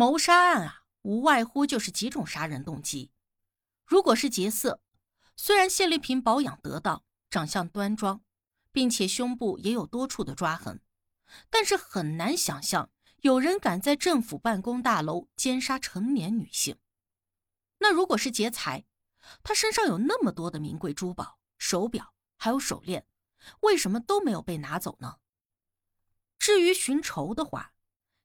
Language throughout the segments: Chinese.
谋杀案啊，无外乎就是几种杀人动机。如果是劫色，虽然谢丽萍保养得当，长相端庄，并且胸部也有多处的抓痕，但是很难想象有人敢在政府办公大楼奸杀成年女性。那如果是劫财，她身上有那么多的名贵珠宝、手表，还有手链，为什么都没有被拿走呢？至于寻仇的话，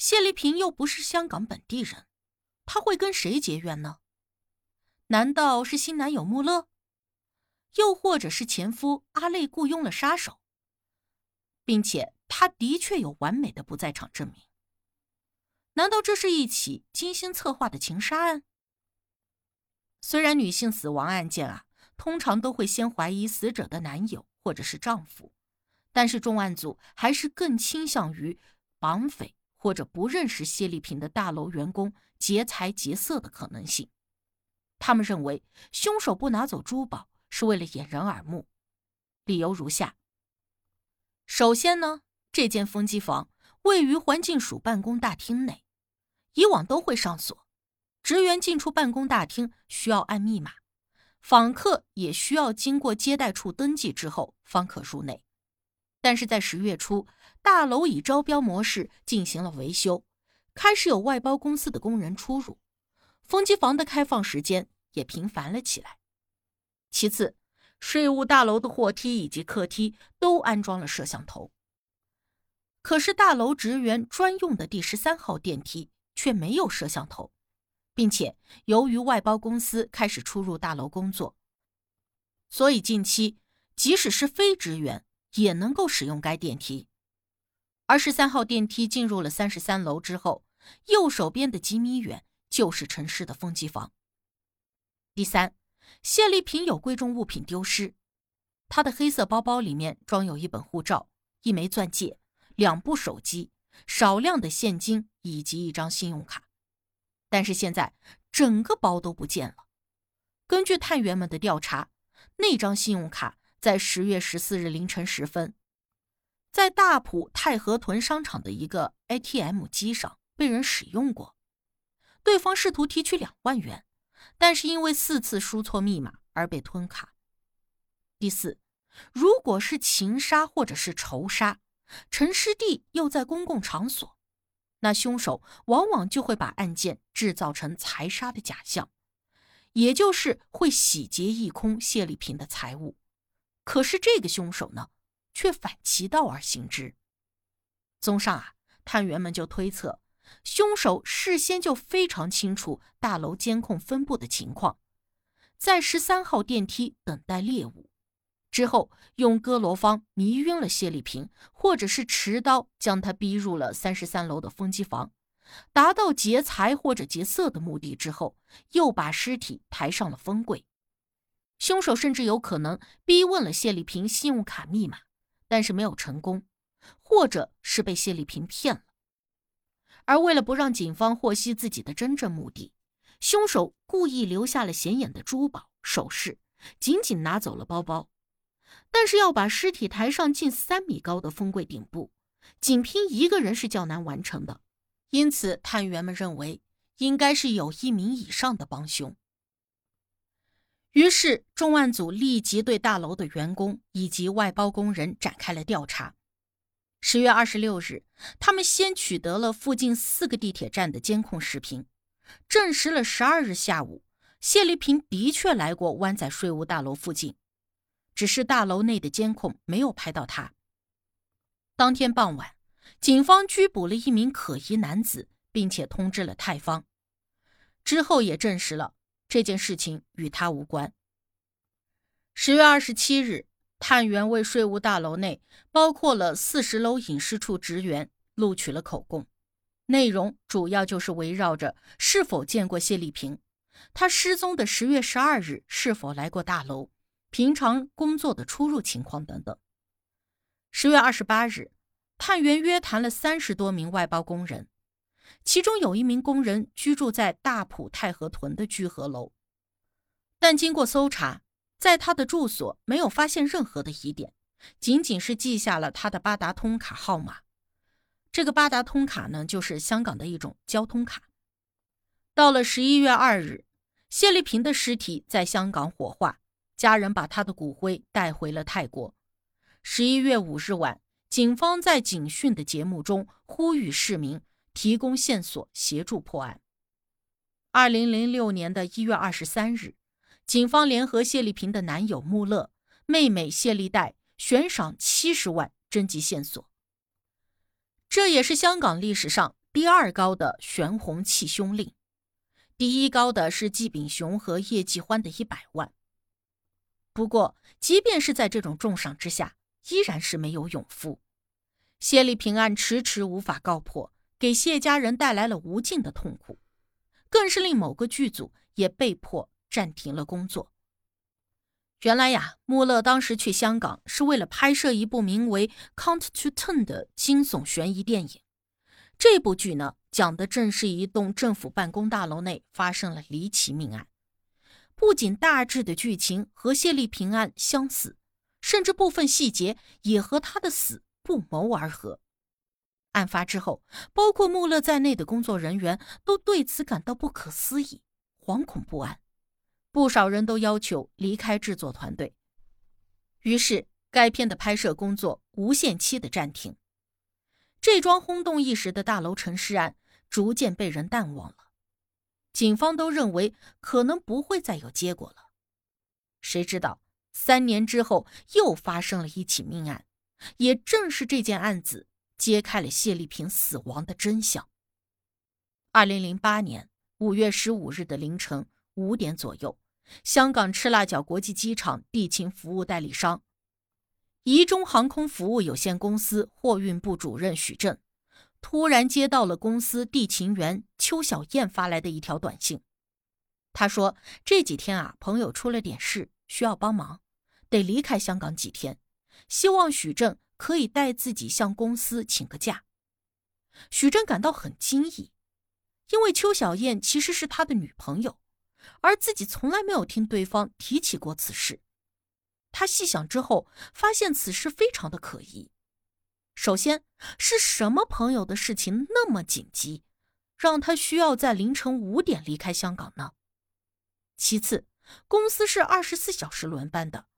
谢丽萍又不是香港本地人，她会跟谁结怨呢？难道是新男友穆勒，又或者是前夫阿累雇佣了杀手，并且他的确有完美的不在场证明？难道这是一起精心策划的情杀案？虽然女性死亡案件啊，通常都会先怀疑死者的男友或者是丈夫，但是重案组还是更倾向于绑匪或者不认识谢丽萍的大楼员工劫财劫色的可能性。他们认为凶手不拿走珠宝是为了掩人耳目，理由如下：首先呢，这间风机房位于环境署办公大厅内，以往都会上锁，职员进出办公大厅需要按密码，访客也需要经过接待处登记之后方可入内。但是在十月初，大楼以招标模式进行了维修，开始有外包公司的工人出入。风机房的开放时间也频繁了起来。其次，税务大楼的货梯以及客梯都安装了摄像头。可是，大楼职员专用的第十三号电梯却没有摄像头，并且由于外包公司开始出入大楼工作，所以近期即使是非职员也能够使用该电梯。而十三号电梯进入了三十三楼之后，右手边的几米远。就是陈氏的风机房。第三，谢丽萍有贵重物品丢失，她的黑色包包里面装有一本护照、一枚钻戒、两部手机、少量的现金以及一张信用卡。但是现在整个包都不见了。根据探员们的调查，那张信用卡在十月十四日凌晨时分，在大埔太和屯商场的一个 ATM 机上被人使用过。对方试图提取两万元，但是因为四次输错密码而被吞卡。第四，如果是情杀或者是仇杀，陈师弟又在公共场所，那凶手往往就会把案件制造成财杀的假象，也就是会洗劫一空谢丽萍的财物。可是这个凶手呢，却反其道而行之。综上啊，探员们就推测。凶手事先就非常清楚大楼监控分布的情况，在十三号电梯等待猎物，之后用哥罗芳迷晕了谢丽萍，或者是持刀将她逼入了三十三楼的风机房，达到劫财或者劫色的目的之后，又把尸体抬上了风柜。凶手甚至有可能逼问了谢丽萍信用卡密码，但是没有成功，或者是被谢丽萍骗了。而为了不让警方获悉自己的真正目的，凶手故意留下了显眼的珠宝首饰，仅仅拿走了包包。但是要把尸体抬上近三米高的风柜顶部，仅凭一个人是较难完成的。因此，探员们认为应该是有一名以上的帮凶。于是，重案组立即对大楼的员工以及外包工人展开了调查。十月二十六日，他们先取得了附近四个地铁站的监控视频，证实了十二日下午谢丽萍的确来过湾仔税务大楼附近，只是大楼内的监控没有拍到她。当天傍晚，警方拘捕了一名可疑男子，并且通知了泰方，之后也证实了这件事情与他无关。十月二十七日。探员为税务大楼内包括了四十楼影视处职员录取了口供，内容主要就是围绕着是否见过谢丽萍，她失踪的十月十二日是否来过大楼，平常工作的出入情况等等。十月二十八日，探员约谈了三十多名外包工人，其中有一名工人居住在大埔太和屯的居合楼，但经过搜查。在他的住所没有发现任何的疑点，仅仅是记下了他的八达通卡号码。这个八达通卡呢，就是香港的一种交通卡。到了十一月二日，谢丽萍的尸体在香港火化，家人把她的骨灰带回了泰国。十一月五日晚，警方在警讯的节目中呼吁市民提供线索，协助破案。二零零六年的一月二十三日，警方联合谢丽萍的男友穆勒、妹妹谢丽黛，悬赏七十万征集线索。这也是香港历史上第二高的悬红弃凶令，第一高的是季炳雄和叶继欢的一百万。不过，即便是在这种重赏之下，依然是没有勇夫。谢丽萍案迟迟无法告破，给谢家人带来了无尽的痛苦。更是令某个剧组也被迫暂停了工作。原来呀，穆勒当时去香港是为了拍摄一部名为《Count to Ten》的惊悚悬疑电影。这部剧呢，讲的正是一栋政府办公大楼内发生了离奇命案，不仅大致的剧情和谢丽萍案相似，甚至部分细节也和他的死不谋而合。案发之后，包括穆勒在内的工作人员都对此感到不可思议、惶恐不安，不少人都要求离开制作团队。于是，该片的拍摄工作无限期的暂停。这桩轰动一时的大楼沉尸案逐渐被人淡忘了，警方都认为可能不会再有结果了。谁知道，三年之后又发生了一起命案，也正是这件案子。揭开了谢丽萍死亡的真相。二零零八年五月十五日的凌晨五点左右，香港赤腊角国际机场地勤服务代理商怡中航空服务有限公司货运部主任许正，突然接到了公司地勤员邱小燕发来的一条短信。他说这几天啊，朋友出了点事，需要帮忙，得离开香港几天，希望许正。可以带自己向公司请个假。许真感到很惊异，因为邱小燕其实是他的女朋友，而自己从来没有听对方提起过此事。他细想之后，发现此事非常的可疑。首先是什么朋友的事情那么紧急，让他需要在凌晨五点离开香港呢？其次，公司是二十四小时轮班的。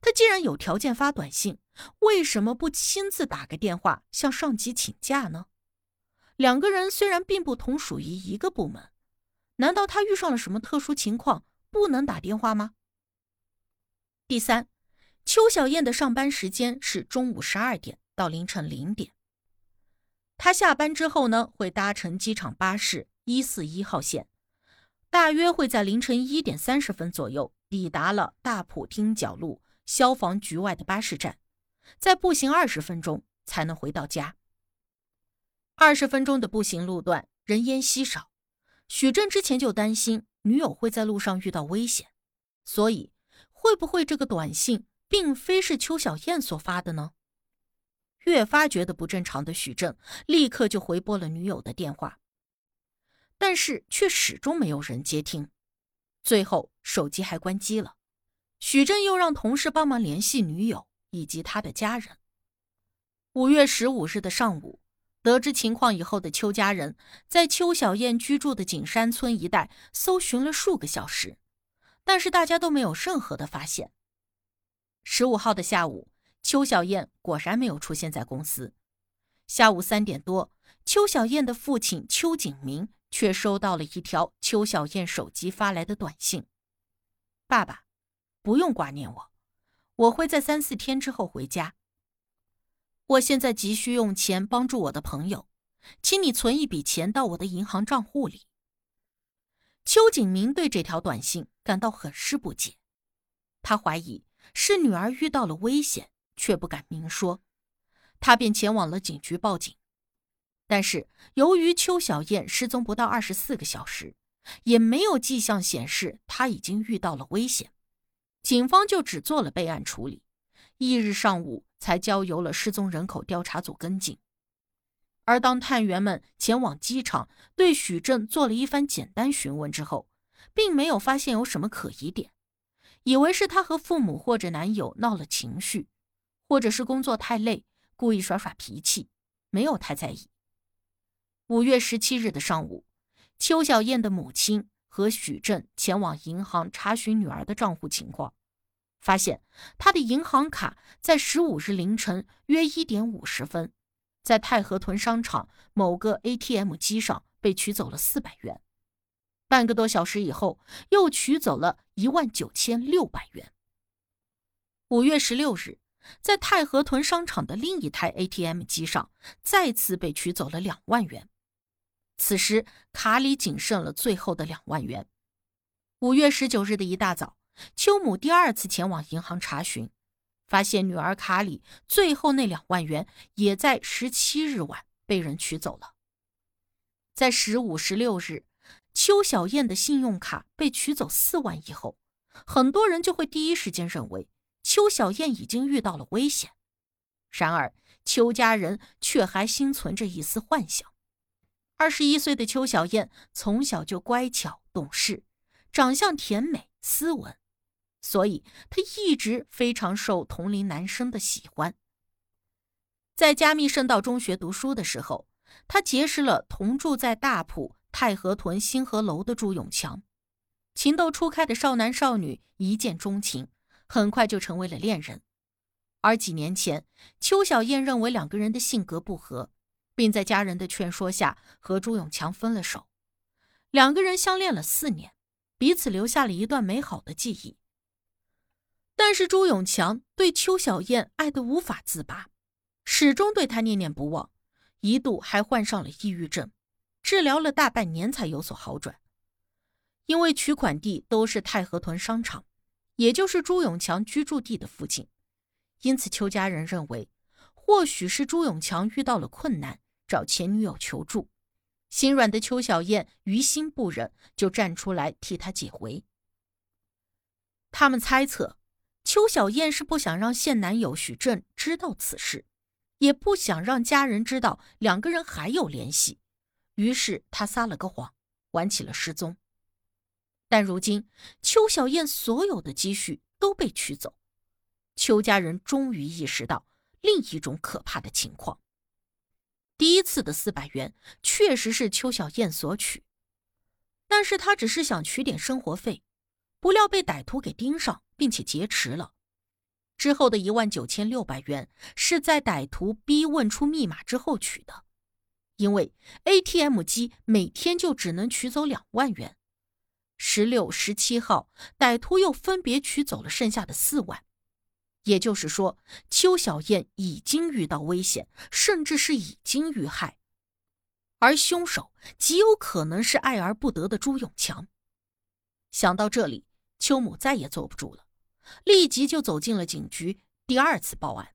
他既然有条件发短信，为什么不亲自打个电话向上级请假呢？两个人虽然并不同属于一个部门，难道他遇上了什么特殊情况不能打电话吗？第三，邱小燕的上班时间是中午十二点到凌晨零点，她下班之后呢会搭乘机场巴士一四一号线，大约会在凌晨一点三十分左右抵达了大埔汀角路。消防局外的巴士站，再步行二十分钟才能回到家。二十分钟的步行路段，人烟稀少。许正之前就担心女友会在路上遇到危险，所以会不会这个短信并非是邱小燕所发的呢？越发觉得不正常的许正，立刻就回拨了女友的电话，但是却始终没有人接听，最后手机还关机了。许振又让同事帮忙联系女友以及他的家人。五月十五日的上午，得知情况以后的邱家人在邱小燕居住的景山村一带搜寻了数个小时，但是大家都没有任何的发现。十五号的下午，邱小燕果然没有出现在公司。下午三点多，邱小燕的父亲邱景明却收到了一条邱小燕手机发来的短信：“爸爸。”不用挂念我，我会在三四天之后回家。我现在急需用钱帮助我的朋友，请你存一笔钱到我的银行账户里。邱景明对这条短信感到很是不解，他怀疑是女儿遇到了危险，却不敢明说，他便前往了警局报警。但是由于邱小燕失踪不到二十四个小时，也没有迹象显示她已经遇到了危险。警方就只做了备案处理，翌日上午才交由了失踪人口调查组跟进。而当探员们前往机场对许正做了一番简单询问之后，并没有发现有什么可疑点，以为是他和父母或者男友闹了情绪，或者是工作太累故意耍耍脾气，没有太在意。五月十七日的上午，邱小燕的母亲和许振前往银行查询女儿的账户情况，发现她的银行卡在十五日凌晨约一点五十分，在太和屯商场某个 ATM 机上被取走了四百元。半个多小时以后，又取走了一万九千六百元。五月十六日，在太和屯商场的另一台 ATM 机上，再次被取走了两万元。此时卡里仅剩了最后的两万元。五月十九日的一大早，邱母第二次前往银行查询，发现女儿卡里最后那两万元也在十七日晚被人取走了。在十五、十六日。邱小燕的信用卡被取走四万以后，很多人就会第一时间认为邱小燕已经遇到了危险。然而，邱家人却还心存着一丝幻想。二十一岁的邱小燕从小就乖巧懂事，长相甜美斯文，所以她一直非常受同龄男生的喜欢。在加密圣道中学读书的时候，她结识了同住在大埔。太和屯星河楼的朱永强，情窦初开的少男少女一见钟情，很快就成为了恋人。而几年前，邱小燕认为两个人的性格不合，并在家人的劝说下和朱永强分了手。两个人相恋了四年，彼此留下了一段美好的记忆。但是朱永强对邱小燕爱得无法自拔，始终对她念念不忘，一度还患上了抑郁症。治疗了大半年才有所好转，因为取款地都是太和屯商场，也就是朱永强居住地的附近，因此邱家人认为，或许是朱永强遇到了困难，找前女友求助。心软的邱小燕于心不忍，就站出来替他解围。他们猜测，邱小燕是不想让现男友许振知道此事，也不想让家人知道两个人还有联系。于是他撒了个谎，玩起了失踪。但如今邱小燕所有的积蓄都被取走，邱家人终于意识到另一种可怕的情况。第一次的四百元确实是邱小燕所取，但是他只是想取点生活费，不料被歹徒给盯上，并且劫持了。之后的一万九千六百元是在歹徒逼问出密码之后取的。因为 ATM 机每天就只能取走两万元，十六、十七号歹徒又分别取走了剩下的四万，也就是说，邱小燕已经遇到危险，甚至是已经遇害，而凶手极有可能是爱而不得的朱永强。想到这里，邱母再也坐不住了，立即就走进了警局，第二次报案。